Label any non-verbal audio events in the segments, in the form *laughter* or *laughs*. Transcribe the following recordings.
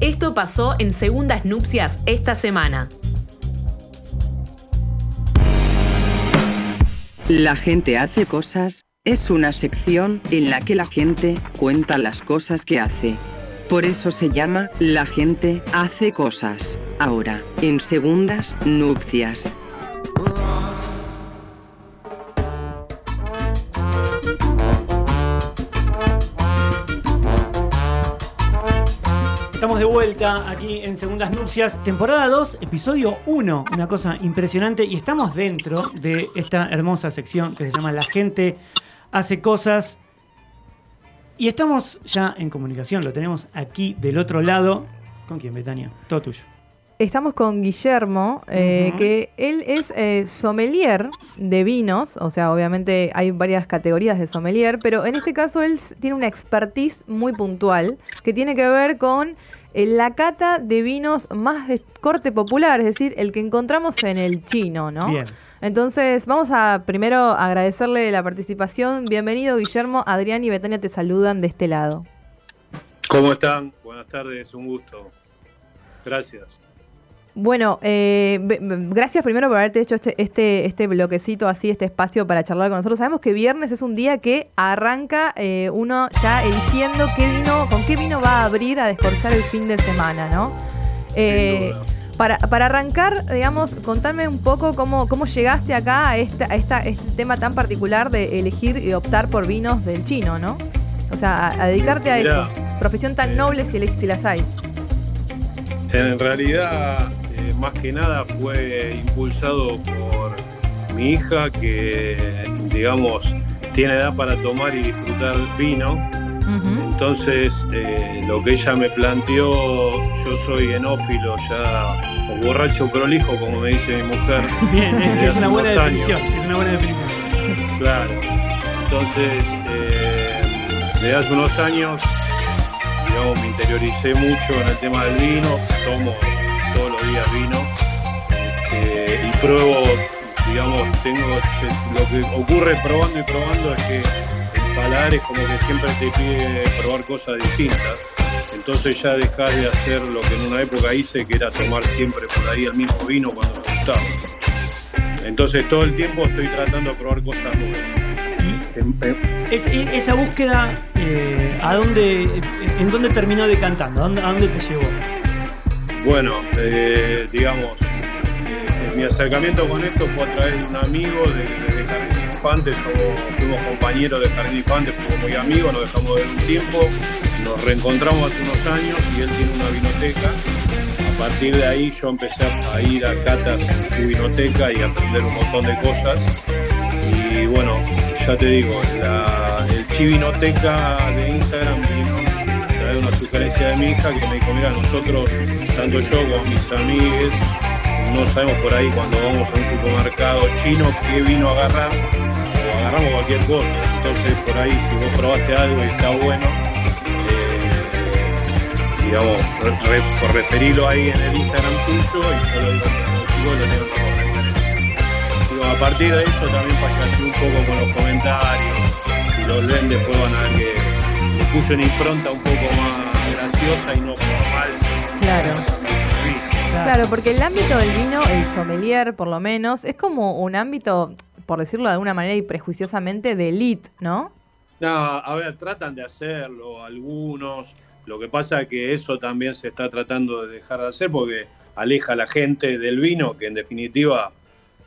Esto pasó en Segundas Nupcias esta semana. La gente hace cosas es una sección en la que la gente cuenta las cosas que hace. Por eso se llama La gente hace cosas. Ahora, en segundas nupcias. Estamos de vuelta aquí en Segundas Nupcias, temporada 2, episodio 1. Una cosa impresionante y estamos dentro de esta hermosa sección que se llama La gente hace cosas. Y estamos ya en comunicación, lo tenemos aquí del otro lado. ¿Con quién, Betania? Todo tuyo. Estamos con Guillermo, eh, que él es eh, sommelier de vinos, o sea, obviamente hay varias categorías de sommelier, pero en ese caso él tiene una expertise muy puntual que tiene que ver con la cata de vinos más de corte popular, es decir, el que encontramos en el chino, ¿no? Bien. Entonces, vamos a primero agradecerle la participación. Bienvenido, Guillermo. Adrián y Betania te saludan de este lado. ¿Cómo están? Buenas tardes, un gusto. Gracias. Bueno, eh, gracias primero por haberte hecho este, este, este bloquecito así, este espacio para charlar con nosotros. Sabemos que viernes es un día que arranca eh, uno ya eligiendo qué vino, con qué vino va a abrir a descorchar el fin de semana, ¿no? Eh, para, para arrancar, digamos, contame un poco cómo, cómo llegaste acá a, esta, a esta, este tema tan particular de elegir y optar por vinos del chino, ¿no? O sea, a, a dedicarte a Mirá, eso. Profesión tan noble si, si las hay. En realidad, más que nada fue impulsado por mi hija que, digamos, tiene edad para tomar y disfrutar vino. Entonces, eh, lo que ella me planteó, yo soy enófilo ya, o borracho prolijo, como me dice mi mujer. *laughs* Bien, es, una buena definición. Es una buena definición. Claro. Entonces, eh, desde hace unos años, digamos, me interioricé mucho en el tema del vino, tomo vino este, y pruebo, digamos, tengo lo que ocurre probando y probando es que el paladar es como que siempre te pide probar cosas distintas. Entonces ya dejas de hacer lo que en una época hice, que era tomar siempre por ahí el mismo vino cuando gustaba. Entonces todo el tiempo estoy tratando de probar cosas nuevas. Em- em- Es- e- esa búsqueda, eh, ¿a dónde, ¿en dónde terminó decantando? ¿A a dónde te llevó? Bueno, eh, digamos, eh, mi acercamiento con esto fue a través de un amigo de, de Jardín de Infantes, o fuimos compañeros de Jardín de Infantes, fuimos muy amigos, nos dejamos de ver un tiempo, nos reencontramos hace unos años y él tiene una vinoteca. A partir de ahí yo empecé a ir a catas en su vinoteca y a aprender un montón de cosas. Y bueno, ya te digo, la, el Chivinoteca de Instagram vino de una sugerencia de mi hija que me dijo, mira, nosotros, tanto yo como mis amigues, no sabemos por ahí cuando vamos a un supermercado chino qué vino agarrar, o agarramos cualquier cosa. Entonces por ahí si vos probaste algo y está bueno, eh, digamos, re- por referirlo ahí en el Instagram tuyo y yo digo a lo tengo a partir de eso también pasé un poco con los comentarios. Si los leen después van a ver que le puse una impronta un poco más graciosa y no formal. Claro. Claro, porque el ámbito del vino, el sommelier por lo menos, es como un ámbito, por decirlo de alguna manera y prejuiciosamente, de elite, ¿no? No, a ver, tratan de hacerlo algunos. Lo que pasa es que eso también se está tratando de dejar de hacer porque aleja a la gente del vino, que en definitiva,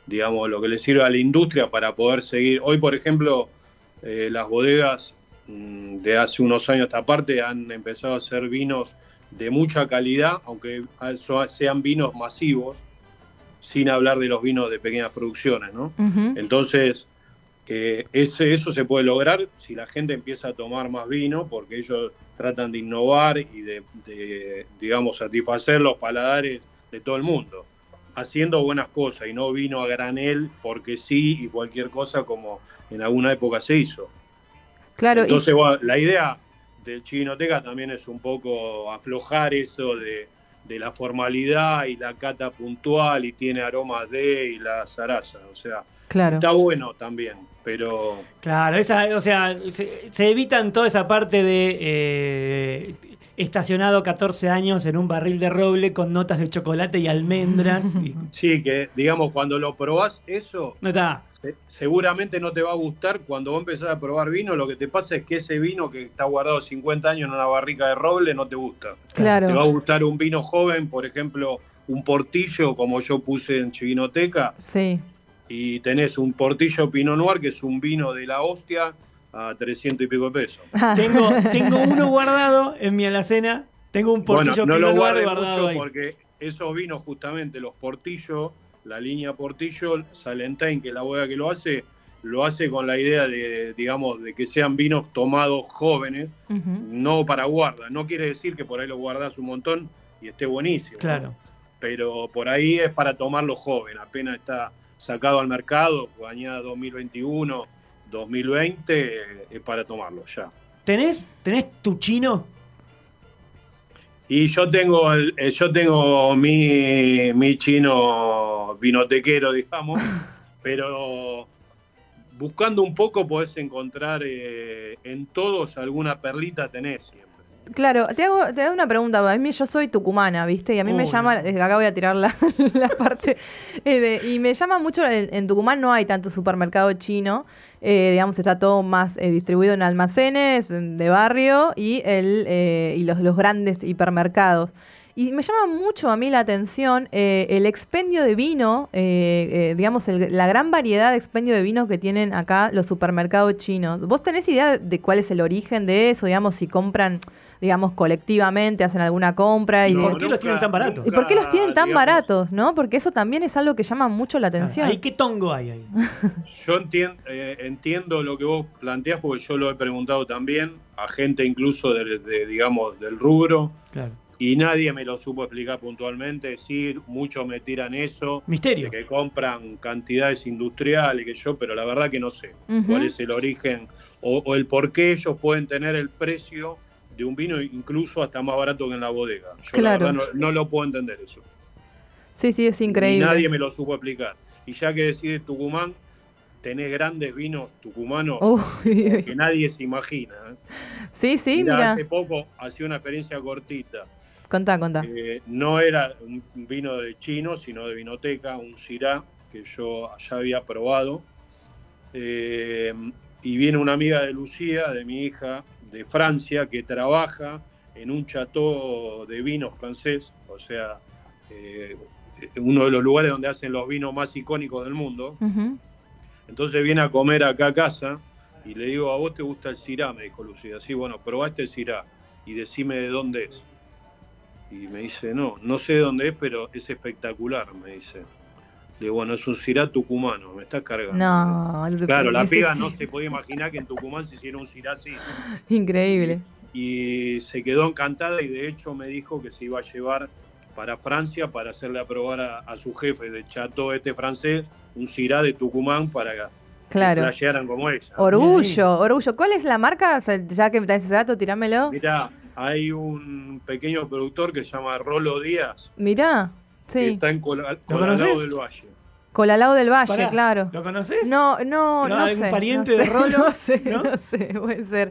digamos, lo que le sirve a la industria para poder seguir. Hoy, por ejemplo, eh, las bodegas de hace unos años a esta parte han empezado a hacer vinos de mucha calidad, aunque sean vinos masivos, sin hablar de los vinos de pequeñas producciones, ¿no? Entonces, eh, ese, eso se puede lograr si la gente empieza a tomar más vino, porque ellos tratan de innovar y de, de, digamos, satisfacer los paladares de todo el mundo, haciendo buenas cosas y no vino a granel porque sí y cualquier cosa como en alguna época se hizo. Claro, y- Entonces, bueno, la idea del Chivinoteca también es un poco aflojar eso de, de la formalidad y la cata puntual y tiene aromas de y la zaraza. O sea, claro. está bueno también, pero Claro, esa, o sea, se, se evitan toda esa parte de eh, estacionado 14 años en un barril de roble con notas de chocolate y almendras. y- Sí, que digamos, cuando lo probás eso, no está. Se- seguramente no te va a gustar. Cuando vos empezás a probar vino, lo que te pasa es que ese vino que está guardado 50 años en una barrica de roble no te gusta. Claro. Te va a gustar un vino joven, por ejemplo, un portillo, como yo puse en Chivinoteca, Sí. y tenés un portillo Pinot Noir, que es un vino de la hostia, a 300 y pico de pesos. Tengo, *laughs* tengo uno guardado en mi alacena. Tengo un Bueno, portillo no Pinot lo Noir guardes guardado mucho ahí. porque esos vinos, justamente los portillos, la línea portillo, Salentine, que es la bodega que lo hace, lo hace con la idea de, digamos, de que sean vinos tomados jóvenes, no para guarda. No quiere decir que por ahí lo guardás un montón y esté buenísimo. Claro. Pero por ahí es para tomarlo joven, apenas está sacado al mercado, añada 2021, 2020, eh, es para tomarlo ya. ¿Tenés, ¿Tenés tu chino? Y yo tengo el, eh, yo tengo mi, mi chino vinotequero, digamos, *laughs* pero buscando un poco podés encontrar eh, en todos alguna perlita tenés siempre. Claro, te hago, te hago una pregunta. A mí yo soy tucumana, ¿viste? Y a mí me llama, eh, acá voy a tirar la, *laughs* la parte, eh, de- y me llama mucho, en, en Tucumán no hay tanto supermercado chino, eh, digamos, está todo más eh, distribuido en almacenes en- de barrio y, el, eh, y los, los grandes hipermercados. Y me llama mucho a mí la atención eh, el expendio de vino, eh, eh, digamos, el- la gran variedad de expendio de vino que tienen acá los supermercados chinos. ¿Vos tenés idea de cuál es el origen de eso? Digamos, si compran, digamos, colectivamente, hacen alguna compra. Y, No, de- ¿Por qué los tienen tan baratos? ¿Y por qué los tienen tan digamos, baratos? ¿No? Porque eso también es algo que llama mucho la atención. ¿Ahí qué tongo hay ahí? *laughs* Yo entien- eh, entiendo lo que vos planteás porque yo lo he preguntado también a gente incluso de, de, digamos, del rubro Claro. Y nadie me lo supo explicar puntualmente. Sí, muchos me tiran eso. Misterio. de que compran cantidades industriales, que yo, pero la verdad que no sé cuál es el origen o, o el por qué ellos pueden tener el precio de un vino incluso hasta más barato que en la bodega. Yo Claro. la verdad no, no lo puedo entender eso. Sí, sí, es Y increíble. nadie me lo supo explicar. Y ya que decide Tucumán, tenés grandes vinos tucumanos Uy, uy. que nadie se imagina. ¿eh? Sí, sí, mira. Hace poco hacía una experiencia cortita. Contá, contá. Eh, no era un vino de chino, sino de vinoteca, un Syrah que yo ya había probado. Eh, y viene una amiga de Lucía, de mi hija, de Francia, que trabaja en un chateau de vino francés, o sea, eh, uno de los lugares donde hacen los vinos más icónicos del mundo. Entonces viene a comer acá a casa y le digo, ¿a vos te gusta el Syrah? Me dijo Lucía. Sí, bueno, probaste el Syrah y decime de dónde es. Y me dice, no, no sé de dónde es, pero es espectacular, me dice. Le digo, bueno, es un Syrah tucumano, me estás cargando. No, que Claro, la piba necesito. no se podía imaginar que en Tucumán se hiciera un Syrah así. *laughs* Increíble. Y se quedó encantada y de hecho me dijo que se iba a llevar para Francia para hacerle aprobar a, a su jefe de chateau este francés un Syrah de Tucumán para que Claro. flashearan como ella. Orgullo, orgullo. ¿Cuál es la marca? Ya que me tenés ese dato, tirámelo. Mirá, hay un pequeño productor que se llama Rolo Díaz, Mirá. que Sí. está en Cola- ¿Lo Colalao del Valle. Colalao del Valle, Pará, claro. ¿Lo conoces? No, no, ¿No no hay un sé. pariente no de sé, *laughs* Rolo? No sé, ¿No? no, sé, puede ser.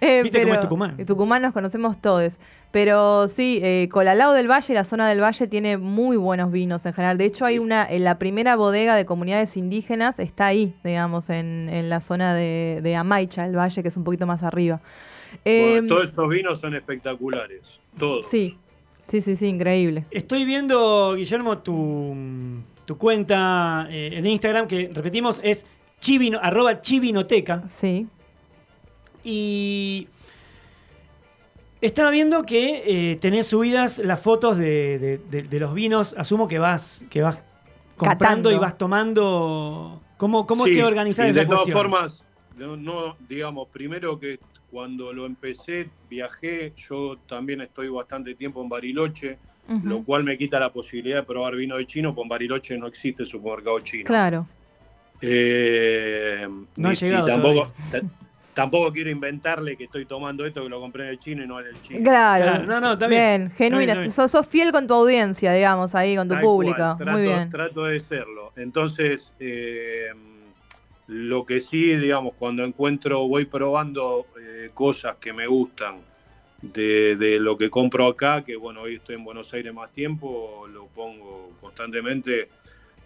Eh, Viste cómo pero, es Tucumán. en Tucumán nos conocemos todos. Pero sí, eh, Colalao del Valle, la zona del Valle, tiene muy buenos vinos en general. De hecho, hay una, en la primera bodega de comunidades indígenas está ahí, digamos, en, en la zona de, de Amaicha, el valle, que es un poquito más arriba. Eh, Bueno, todos esos vinos son espectaculares, todos. sí, sí, sí, sí, increíble. Estoy viendo, Guillermo, tu, tu cuenta eh, en Instagram, que repetimos, es chivino, arroba chivinoteca. Sí. Y estaba viendo que eh, tenés subidas las fotos de, de- de- de los vinos. Asumo que vas, que vas comprando Catando. y vas tomando. ¿Cómo, cómo Sí, es que esa De todas cuestión? formas, no, no, digamos, primero que cuando lo empecé, viajé, yo también estoy bastante tiempo en Bariloche, lo cual me quita la posibilidad de probar vino de chino, porque en Bariloche no existe supermercado chino. Claro. Eh, No ha y- y llegado tampoco, ta- tampoco quiero inventarle que estoy tomando esto que lo compré en el chino y no en el chino. Claro. Claro, no, no, está bien. Bien, genuina. Está Sos, sos fiel con tu audiencia, digamos, ahí, con tu Tal público. cual, trato, Muy bien. Trato de serlo. Entonces, eh, lo que sí, digamos, cuando encuentro, voy probando eh, cosas que me gustan de, lo que compro acá, que bueno, hoy estoy en Buenos Aires más tiempo, lo pongo constantemente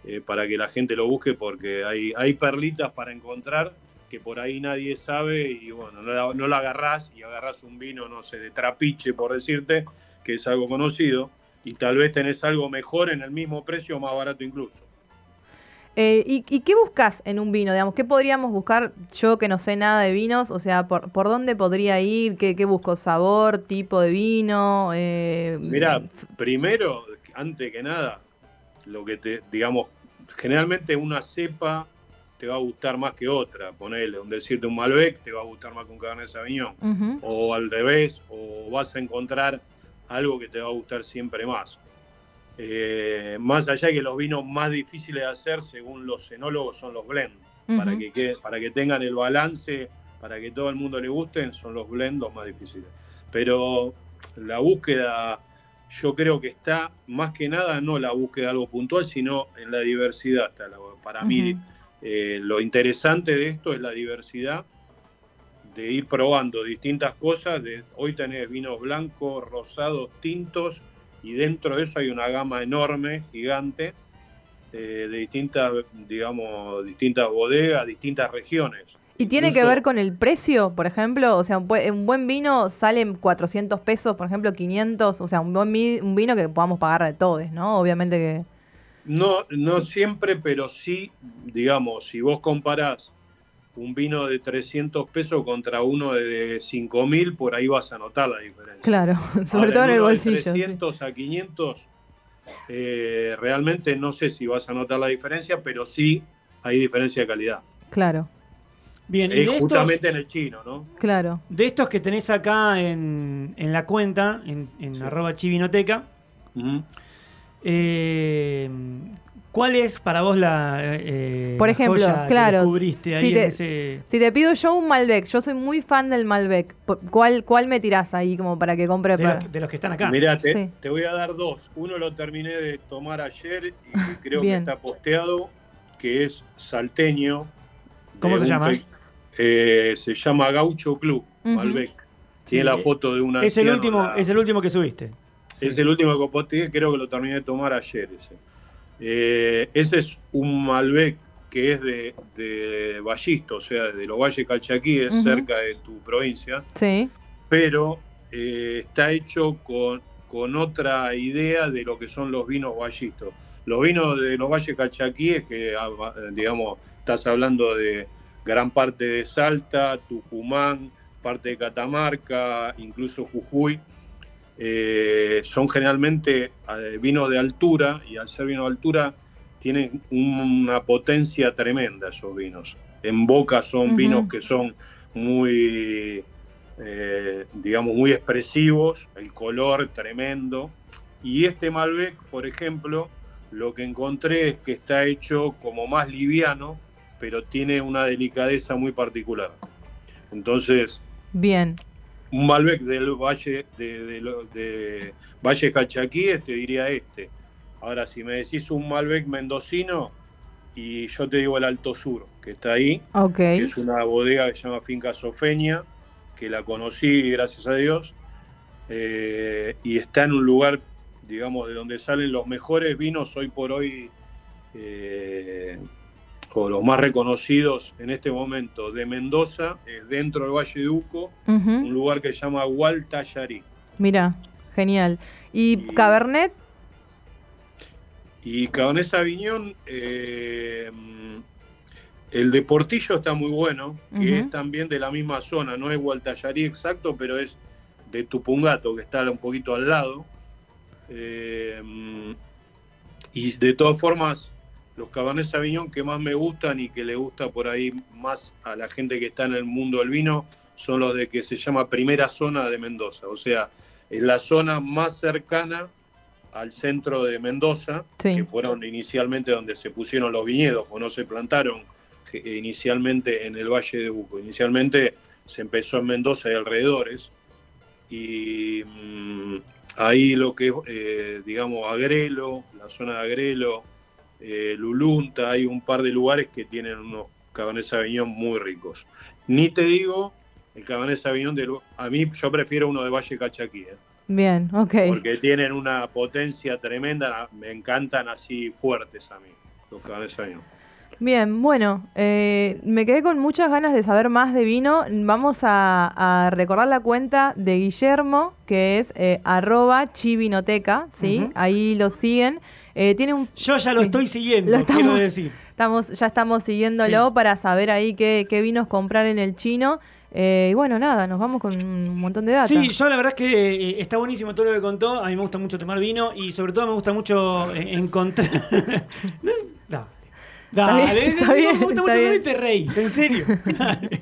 eh, para que la gente lo busque porque hay, hay perlitas para encontrar que por ahí nadie sabe y bueno, no la, no la agarrás y agarrás un vino, no sé, de trapiche por decirte, que es algo conocido, y tal vez tenés algo mejor en el mismo precio más barato incluso. Eh, ¿y, qué buscas en un vino? Digamos, ¿Qué podríamos buscar yo que no sé nada de vinos? O sea, ¿por, por dónde podría ir? ¿Qué, busco? ¿Sabor? ¿Tipo de vino? Eh, Mira, primero, antes que nada, lo que te, digamos, generalmente una cepa te va a gustar más que otra. Ponele, un decirte un Malbec te va a gustar más que un Cabernet Sauvignon. O al revés, o vas a encontrar algo que te va a gustar siempre más. Eh, más allá de que los vinos más difíciles de hacer, según los enólogos, son los blends. para, que, para que tengan el balance, para que todo el mundo le gusten, son los blends los más difíciles. Pero la búsqueda, yo creo que está más que nada no la búsqueda de algo puntual, sino en la diversidad. Para mí, eh, lo interesante de esto es la diversidad de ir probando distintas cosas. De, hoy tenés vinos blancos, rosados, tintos y dentro de eso hay una gama enorme, gigante, eh, de distintas, digamos, distintas bodegas, distintas regiones. ¿Y tiene que ver con el precio, por ejemplo? O sea, un buen vino sale 400 pesos, por ejemplo, 500, o sea, un buen un vino que podamos pagar de todos, ¿no? Obviamente que... No, no siempre, pero sí, digamos, si vos comparás un vino de 300 pesos contra uno de 5.000, por ahí vas a notar la diferencia. Claro, *laughs* sobre todo en el bolsillo. De 300 a 500, eh, realmente no sé si vas a notar la diferencia, pero sí hay diferencia de calidad. Claro. Bien, y justamente en el chino, ¿no? Claro. De estos que tenés acá en, la cuenta, en, arroba chivinoteca, eh, ¿Cuál es para vos la. Eh, Por ejemplo, claro. si, te, pido yo un Malbec, yo soy muy fan del Malbec. ¿Cuál, cuál me tirás ahí como para que compre? De, los, que están acá. Mira, te, voy a dar dos. Uno lo terminé de tomar ayer y *laughs* creo que está posteado, que es salteño. ¿Cómo se llama? Eh, se llama Gaucho Club, Malbec. Tiene la foto de una. Es el, último, es el último que subiste. Es el último que posteé, creo que lo terminé de tomar ayer ese. Eh, ese es un Malbec que es de, de Ballisto, o sea, de los Valles Calchaquí, es cerca de tu provincia. Sí. Pero eh, está hecho con, con otra idea de lo que son los vinos Ballistos. Los vinos de los Valles Calchaquíes, que ah, digamos, estás hablando de gran parte de Salta, Tucumán, parte de Catamarca, incluso Jujuy, eh, son generalmente eh, vinos de altura y al ser vino de altura tienen una potencia tremenda esos vinos. En boca son vinos que son muy, eh, digamos, muy expresivos, el color tremendo. Y este Malbec, por ejemplo, lo que encontré es que está hecho como más liviano, pero tiene una delicadeza muy particular. Entonces, bien un Malbec del Valle de, de, Valle Calchaquíes, te diría este. Ahora, si me decís un Malbec mendocino, y yo te digo el Alto Sur, que está ahí, que es una bodega que se llama Finca Sofeña, que la conocí, gracias a Dios, eh, y está en un lugar, digamos, de donde salen los mejores vinos hoy por hoy. Eh, o los más reconocidos en este momento de Mendoza, dentro del Valle de Uco, un lugar que se llama Gualtallarí. Mira, genial. ¿Y, Cabernet? Y Cabernet Sauvignon, eh, el de Portillo está muy bueno, que es también de la misma zona, no es Gualtallarí exacto, pero es de Tupungato, que está un poquito al lado. Eh, y de todas formas, los Cabernet Sauvignon que más me gustan y que le gusta por ahí más a la gente que está en el mundo del vino son los de que se llama primera zona de Mendoza, o sea, es la zona más cercana al centro de Mendoza, que fueron inicialmente donde se pusieron los viñedos, o no se plantaron inicialmente en el Valle de Buco. Inicialmente se empezó en Mendoza y alrededores, y mm, ahí lo que es, eh, digamos, Agrelo, la zona de Agrelo, eh, Lulunta, hay un par de lugares que tienen unos Cabernet Sauvignon muy ricos. Ni te digo el Cabernet Sauvignon de a mí yo prefiero uno de Valle Cachaquí, ¿eh? Bien, ok. porque tienen una potencia tremenda, me encantan así fuertes a mí los Cabernet Sauvignon. Bien, bueno, eh, me quedé con muchas ganas de saber más de vino. Vamos a, a recordar la cuenta de Guillermo, que es eh, arroba chivinoteca, ¿sí? Ahí lo siguen. Eh, tiene un, Yo ya lo estoy siguiendo, Lo quiero estamos- decir. Estamos, ya estamos siguiéndolo Sí. para saber ahí qué, qué vinos comprar en el chino. Eh, y bueno, nada, nos vamos con un montón de datos. Sí, yo la verdad es que eh, está buenísimo todo lo que contó. A mí me gusta mucho tomar vino y sobre todo me gusta mucho encontrar. *laughs* No, Dale. Dale, está bien, me gusta está mucho bien. y te reís, en serio. *laughs* Dale.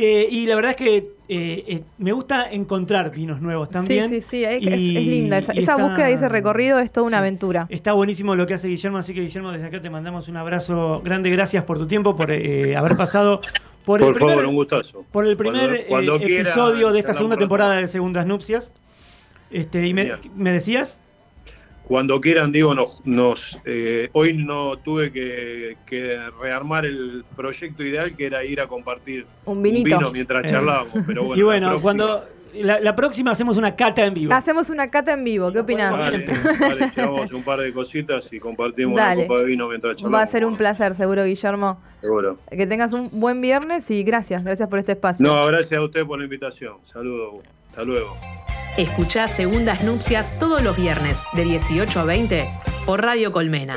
Eh, y la verdad es que eh, eh, me gusta encontrar vinos nuevos también. Sí, sí, sí, es, Y- es- es linda. Esa, y esa está- búsqueda y ese recorrido es toda una sí. aventura. Está buenísimo lo que hace Guillermo, así que Guillermo, desde acá te mandamos un abrazo grande. Gracias por tu tiempo, por eh, haber pasado por, Por el primer, favor, un gustazo. por el primer Cuando- cuando eh, quiera, episodio de esta segunda temporada de Segundas Nupcias. Este, y me decías, Cuando quieran, digo, nos, nos eh, hoy no tuve que, que rearmar el proyecto ideal que era ir a compartir Un vinito. vino mientras Eh. charlábamos. Pero *laughs* bueno, y bueno, la próxima- cuando la, la próxima hacemos una cata en vivo. Hacemos una cata en vivo, ¿qué opinás? Vale, vale, llevamos un par de cositas y compartimos Dale. una copa de vino mientras charlamos. Va a ser un placer, seguro, Guillermo. Seguro. Que tengas un buen viernes y gracias, gracias por este espacio. No, gracias a usted por la invitación. Saludos. Hasta luego. Escuchá Segundas Nupcias todos los viernes de 18 a 20 por Radio Colmena.